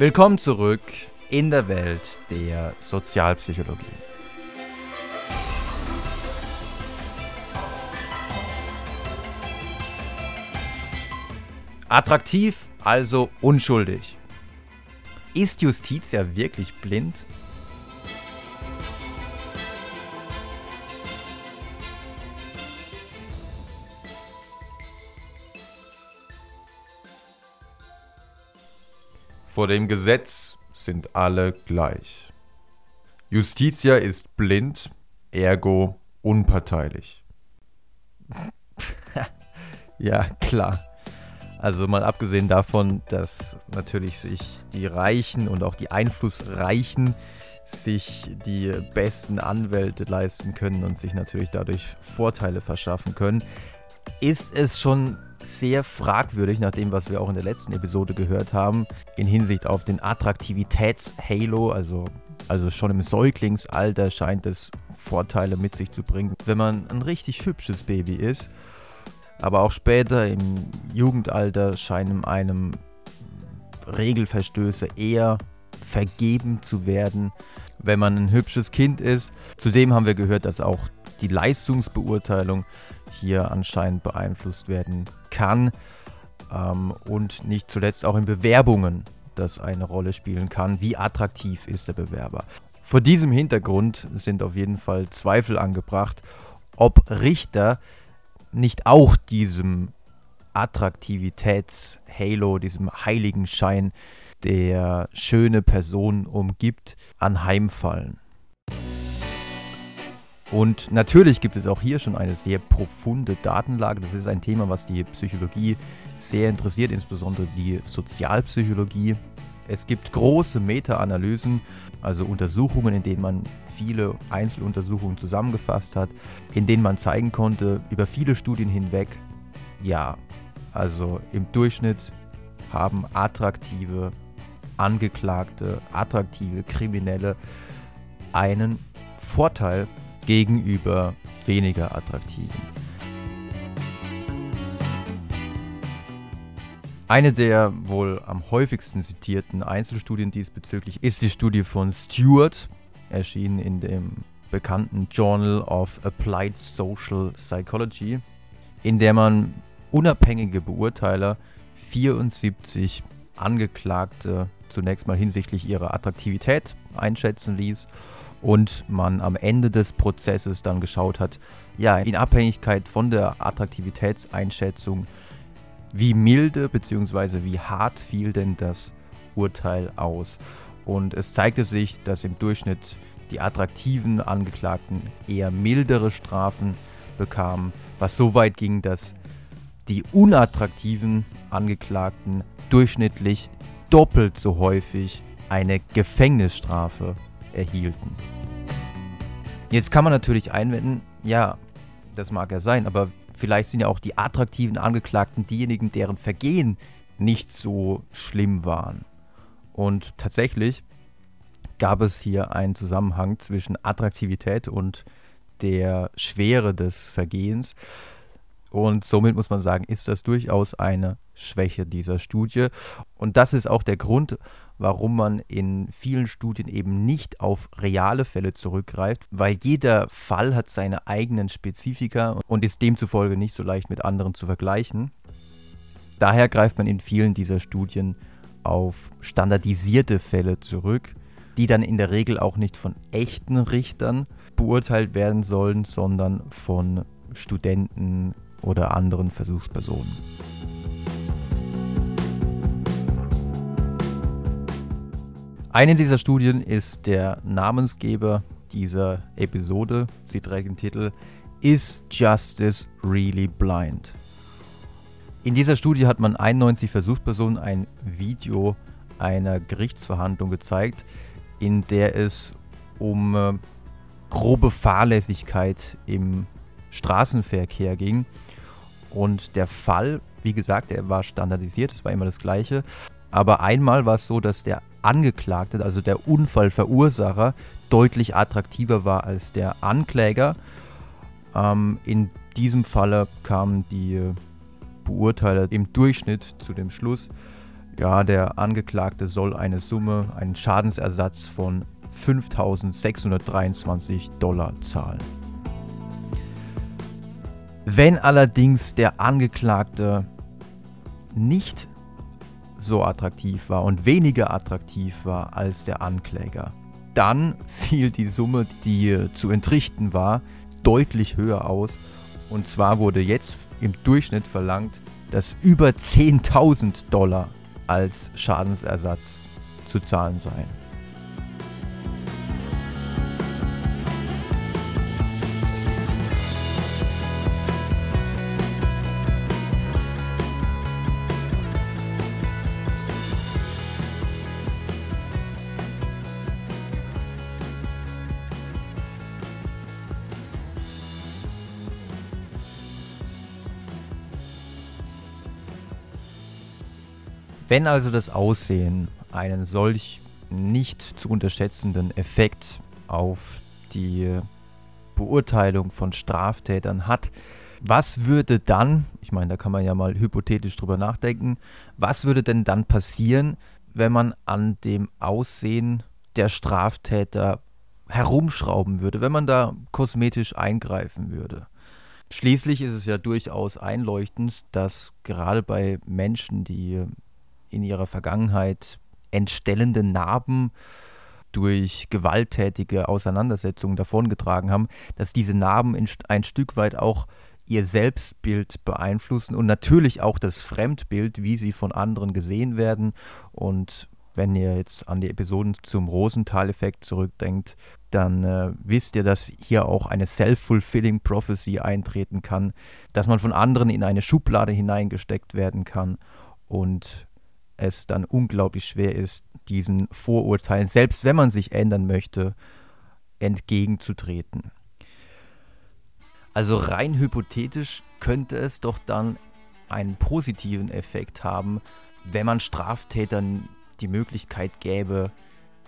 Willkommen zurück in der Welt der Sozialpsychologie. Attraktiv, also unschuldig. Ist Justitia wirklich blind? Vor dem Gesetz sind alle gleich. Justitia ist blind, ergo unparteilich. ja, klar. Also mal abgesehen davon, dass natürlich sich die Reichen und auch die Einflussreichen sich die besten Anwälte leisten können und sich natürlich dadurch Vorteile verschaffen können, ist es schon sehr fragwürdig, nach dem, was wir auch in der letzten Episode gehört haben, in Hinsicht auf den Attraktivitäts-Halo, also, also schon im Säuglingsalter scheint es Vorteile mit sich zu bringen, wenn man ein richtig hübsches Baby ist. Aber auch später im Jugendalter scheinen einem Regelverstöße eher vergeben zu werden, wenn man ein hübsches Kind ist. Zudem haben wir gehört, dass auch die Leistungsbeurteilung hier anscheinend beeinflusst werden kann ähm, und nicht zuletzt auch in Bewerbungen das eine Rolle spielen kann. Wie attraktiv ist der Bewerber? Vor diesem Hintergrund sind auf jeden Fall Zweifel angebracht, ob Richter nicht auch diesem Attraktivitäts-Halo, diesem Heiligenschein, der schöne Person umgibt, anheimfallen. Und natürlich gibt es auch hier schon eine sehr profunde Datenlage. Das ist ein Thema, was die Psychologie sehr interessiert, insbesondere die Sozialpsychologie. Es gibt große Meta-Analysen, also Untersuchungen, in denen man viele Einzeluntersuchungen zusammengefasst hat, in denen man zeigen konnte, über viele Studien hinweg, ja, also im Durchschnitt haben attraktive Angeklagte, attraktive Kriminelle einen Vorteil gegenüber weniger attraktiven. Eine der wohl am häufigsten zitierten Einzelstudien diesbezüglich ist die Studie von Stewart, erschienen in dem bekannten Journal of Applied Social Psychology, in der man unabhängige Beurteiler 74 Angeklagte zunächst mal hinsichtlich ihrer Attraktivität einschätzen ließ und man am Ende des Prozesses dann geschaut hat, ja, in Abhängigkeit von der Attraktivitätseinschätzung, wie milde bzw. wie hart fiel denn das Urteil aus. Und es zeigte sich, dass im Durchschnitt die attraktiven Angeklagten eher mildere Strafen bekamen, was so weit ging, dass die unattraktiven Angeklagten durchschnittlich doppelt so häufig eine Gefängnisstrafe erhielten. Jetzt kann man natürlich einwenden, ja, das mag ja sein, aber vielleicht sind ja auch die attraktiven Angeklagten diejenigen, deren Vergehen nicht so schlimm waren. Und tatsächlich gab es hier einen Zusammenhang zwischen Attraktivität und der Schwere des Vergehens. Und somit muss man sagen, ist das durchaus eine Schwäche dieser Studie. Und das ist auch der Grund, warum man in vielen Studien eben nicht auf reale Fälle zurückgreift, weil jeder Fall hat seine eigenen Spezifika und ist demzufolge nicht so leicht mit anderen zu vergleichen. Daher greift man in vielen dieser Studien auf standardisierte Fälle zurück, die dann in der Regel auch nicht von echten Richtern beurteilt werden sollen, sondern von Studenten oder anderen Versuchspersonen. Eine dieser Studien ist der Namensgeber dieser Episode. Sie trägt den Titel Is Justice Really Blind? In dieser Studie hat man 91 Versuchspersonen ein Video einer Gerichtsverhandlung gezeigt, in der es um äh, grobe Fahrlässigkeit im Straßenverkehr ging. Und der Fall, wie gesagt, der war standardisiert, es war immer das gleiche. Aber einmal war es so, dass der Angeklagte, also der Unfallverursacher, deutlich attraktiver war als der Ankläger. Ähm, in diesem Falle kamen die Beurteiler im Durchschnitt zu dem Schluss, Ja, der Angeklagte soll eine Summe, einen Schadensersatz von 5.623 Dollar zahlen. Wenn allerdings der Angeklagte nicht so attraktiv war und weniger attraktiv war als der Ankläger, dann fiel die Summe, die zu entrichten war, deutlich höher aus. Und zwar wurde jetzt im Durchschnitt verlangt, dass über 10.000 Dollar als Schadensersatz zu zahlen seien. Wenn also das Aussehen einen solch nicht zu unterschätzenden Effekt auf die Beurteilung von Straftätern hat, was würde dann, ich meine, da kann man ja mal hypothetisch drüber nachdenken, was würde denn dann passieren, wenn man an dem Aussehen der Straftäter herumschrauben würde, wenn man da kosmetisch eingreifen würde? Schließlich ist es ja durchaus einleuchtend, dass gerade bei Menschen, die in ihrer Vergangenheit entstellende Narben durch gewalttätige Auseinandersetzungen davongetragen haben, dass diese Narben ein Stück weit auch ihr Selbstbild beeinflussen und natürlich auch das Fremdbild, wie sie von anderen gesehen werden. Und wenn ihr jetzt an die Episoden zum Rosenthal-Effekt zurückdenkt, dann äh, wisst ihr, dass hier auch eine self-fulfilling prophecy eintreten kann, dass man von anderen in eine Schublade hineingesteckt werden kann und es dann unglaublich schwer ist, diesen Vorurteilen, selbst wenn man sich ändern möchte, entgegenzutreten. Also rein hypothetisch könnte es doch dann einen positiven Effekt haben, wenn man Straftätern die Möglichkeit gäbe,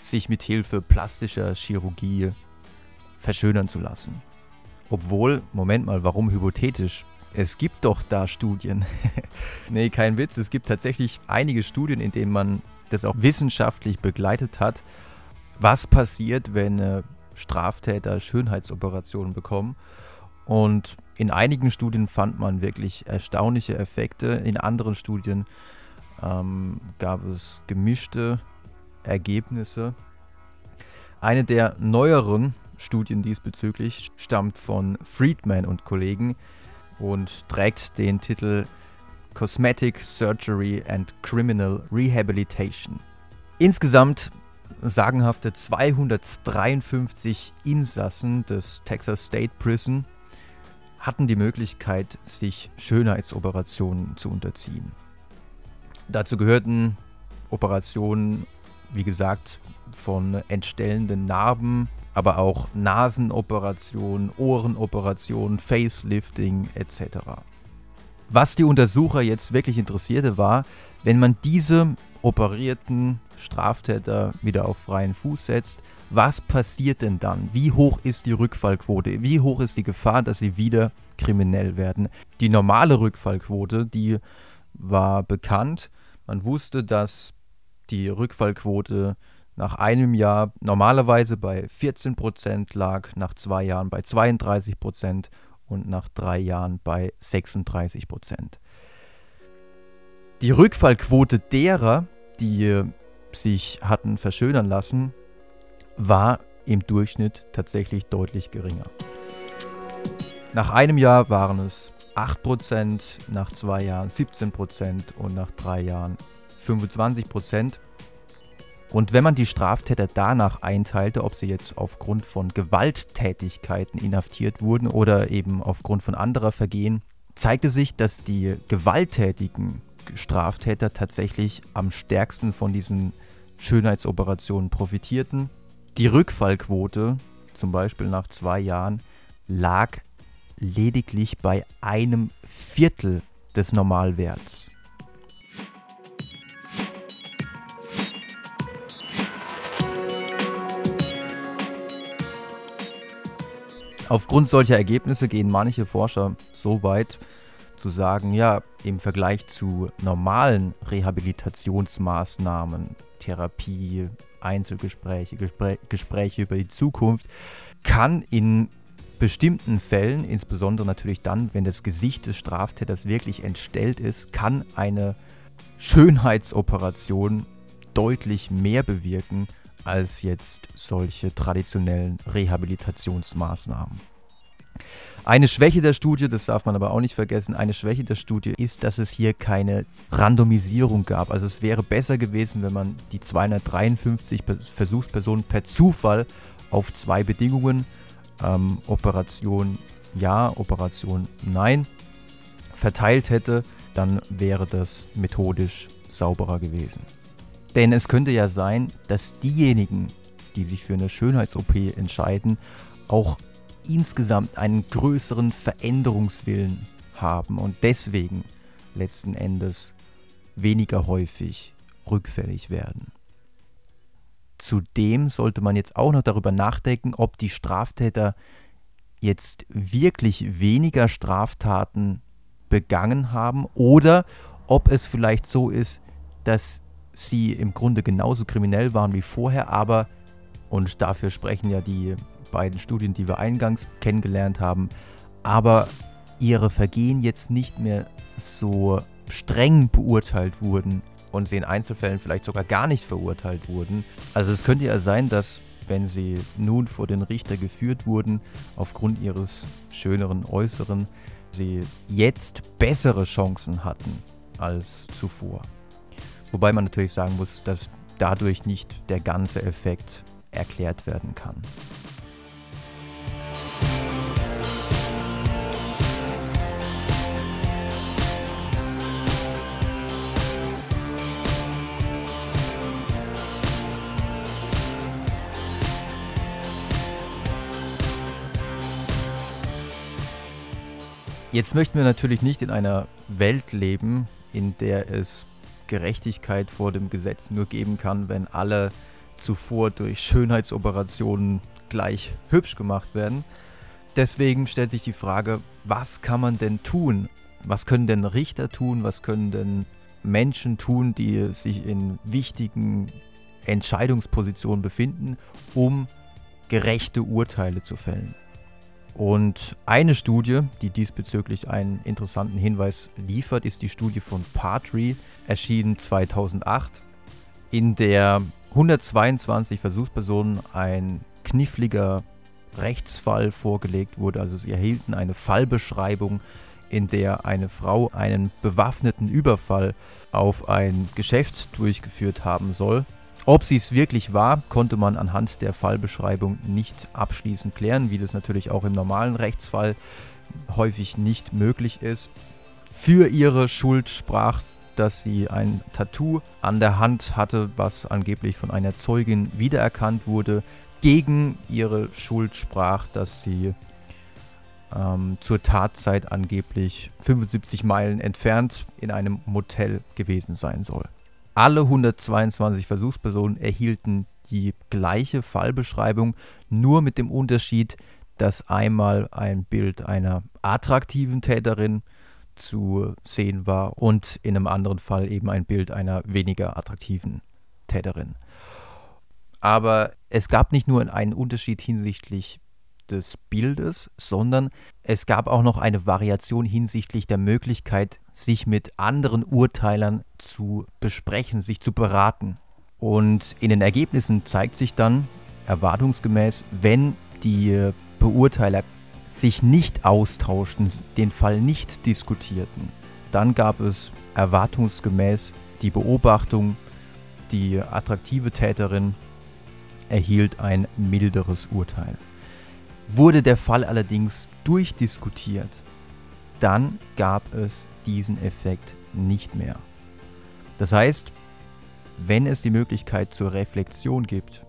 sich mit Hilfe plastischer Chirurgie verschönern zu lassen. Obwohl, Moment mal, warum hypothetisch? Es gibt doch da Studien. nee, kein Witz. Es gibt tatsächlich einige Studien, in denen man das auch wissenschaftlich begleitet hat, was passiert, wenn äh, Straftäter Schönheitsoperationen bekommen. Und in einigen Studien fand man wirklich erstaunliche Effekte. In anderen Studien ähm, gab es gemischte Ergebnisse. Eine der neueren Studien diesbezüglich stammt von Friedman und Kollegen, und trägt den Titel Cosmetic Surgery and Criminal Rehabilitation. Insgesamt sagenhafte 253 Insassen des Texas State Prison hatten die Möglichkeit, sich Schönheitsoperationen zu unterziehen. Dazu gehörten Operationen, wie gesagt, von entstellenden Narben, aber auch Nasenoperationen, Ohrenoperationen, Facelifting etc. Was die Untersucher jetzt wirklich interessierte war, wenn man diese operierten Straftäter wieder auf freien Fuß setzt, was passiert denn dann? Wie hoch ist die Rückfallquote? Wie hoch ist die Gefahr, dass sie wieder kriminell werden? Die normale Rückfallquote, die war bekannt. Man wusste, dass die Rückfallquote nach einem Jahr normalerweise bei 14 Prozent lag, nach zwei Jahren bei 32 Prozent und nach drei Jahren bei 36 Prozent. Die Rückfallquote derer, die sich hatten verschönern lassen, war im Durchschnitt tatsächlich deutlich geringer. Nach einem Jahr waren es 8%, nach zwei Jahren 17% und nach drei Jahren 25%. Und wenn man die Straftäter danach einteilte, ob sie jetzt aufgrund von Gewalttätigkeiten inhaftiert wurden oder eben aufgrund von anderer Vergehen, zeigte sich, dass die gewalttätigen Straftäter tatsächlich am stärksten von diesen Schönheitsoperationen profitierten. Die Rückfallquote, zum Beispiel nach zwei Jahren, lag lediglich bei einem Viertel des Normalwerts. Aufgrund solcher Ergebnisse gehen manche Forscher so weit zu sagen, ja, im Vergleich zu normalen Rehabilitationsmaßnahmen, Therapie, Einzelgespräche, Gespräch, Gespräche über die Zukunft, kann in bestimmten Fällen, insbesondere natürlich dann, wenn das Gesicht des Straftäters wirklich entstellt ist, kann eine Schönheitsoperation deutlich mehr bewirken als jetzt solche traditionellen Rehabilitationsmaßnahmen. Eine Schwäche der Studie, das darf man aber auch nicht vergessen, eine Schwäche der Studie ist, dass es hier keine Randomisierung gab. Also es wäre besser gewesen, wenn man die 253 Versuchspersonen per Zufall auf zwei Bedingungen, ähm, Operation ja, Operation nein, verteilt hätte, dann wäre das methodisch sauberer gewesen. Denn es könnte ja sein, dass diejenigen, die sich für eine Schönheits-OP entscheiden, auch insgesamt einen größeren Veränderungswillen haben und deswegen letzten Endes weniger häufig rückfällig werden. Zudem sollte man jetzt auch noch darüber nachdenken, ob die Straftäter jetzt wirklich weniger Straftaten begangen haben oder ob es vielleicht so ist, dass sie im Grunde genauso kriminell waren wie vorher, aber, und dafür sprechen ja die beiden Studien, die wir eingangs kennengelernt haben, aber ihre Vergehen jetzt nicht mehr so streng beurteilt wurden und sie in Einzelfällen vielleicht sogar gar nicht verurteilt wurden. Also es könnte ja sein, dass wenn sie nun vor den Richter geführt wurden, aufgrund ihres schöneren Äußeren, sie jetzt bessere Chancen hatten als zuvor. Wobei man natürlich sagen muss, dass dadurch nicht der ganze Effekt erklärt werden kann. Jetzt möchten wir natürlich nicht in einer Welt leben, in der es Gerechtigkeit vor dem Gesetz nur geben kann, wenn alle zuvor durch Schönheitsoperationen gleich hübsch gemacht werden. Deswegen stellt sich die Frage, was kann man denn tun? Was können denn Richter tun? Was können denn Menschen tun, die sich in wichtigen Entscheidungspositionen befinden, um gerechte Urteile zu fällen? Und eine Studie, die diesbezüglich einen interessanten Hinweis liefert, ist die Studie von Partry, erschienen 2008, in der 122 Versuchspersonen ein kniffliger Rechtsfall vorgelegt wurde. Also sie erhielten eine Fallbeschreibung, in der eine Frau einen bewaffneten Überfall auf ein Geschäft durchgeführt haben soll ob sie es wirklich war, konnte man anhand der Fallbeschreibung nicht abschließend klären, wie das natürlich auch im normalen Rechtsfall häufig nicht möglich ist. Für ihre Schuld sprach, dass sie ein Tattoo an der Hand hatte, was angeblich von einer Zeugin wiedererkannt wurde. Gegen ihre Schuld sprach, dass sie ähm, zur Tatzeit angeblich 75 Meilen entfernt in einem Motel gewesen sein soll. Alle 122 Versuchspersonen erhielten die gleiche Fallbeschreibung, nur mit dem Unterschied, dass einmal ein Bild einer attraktiven Täterin zu sehen war und in einem anderen Fall eben ein Bild einer weniger attraktiven Täterin. Aber es gab nicht nur einen Unterschied hinsichtlich des Bildes, sondern es gab auch noch eine Variation hinsichtlich der Möglichkeit, sich mit anderen Urteilern zu besprechen, sich zu beraten. Und in den Ergebnissen zeigt sich dann erwartungsgemäß, wenn die Beurteiler sich nicht austauschten, den Fall nicht diskutierten, dann gab es erwartungsgemäß die Beobachtung, die attraktive Täterin erhielt ein milderes Urteil. Wurde der Fall allerdings durchdiskutiert, dann gab es diesen Effekt nicht mehr. Das heißt, wenn es die Möglichkeit zur Reflexion gibt,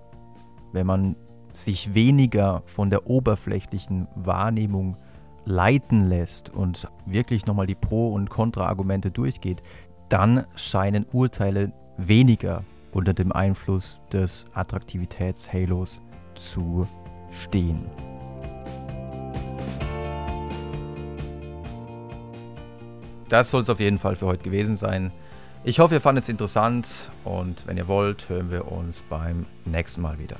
wenn man sich weniger von der oberflächlichen Wahrnehmung leiten lässt und wirklich nochmal die Pro- und Kontra-Argumente durchgeht, dann scheinen Urteile weniger unter dem Einfluss des Attraktivitätshalos zu stehen. Das soll es auf jeden Fall für heute gewesen sein. Ich hoffe, ihr fandet es interessant und wenn ihr wollt, hören wir uns beim nächsten Mal wieder.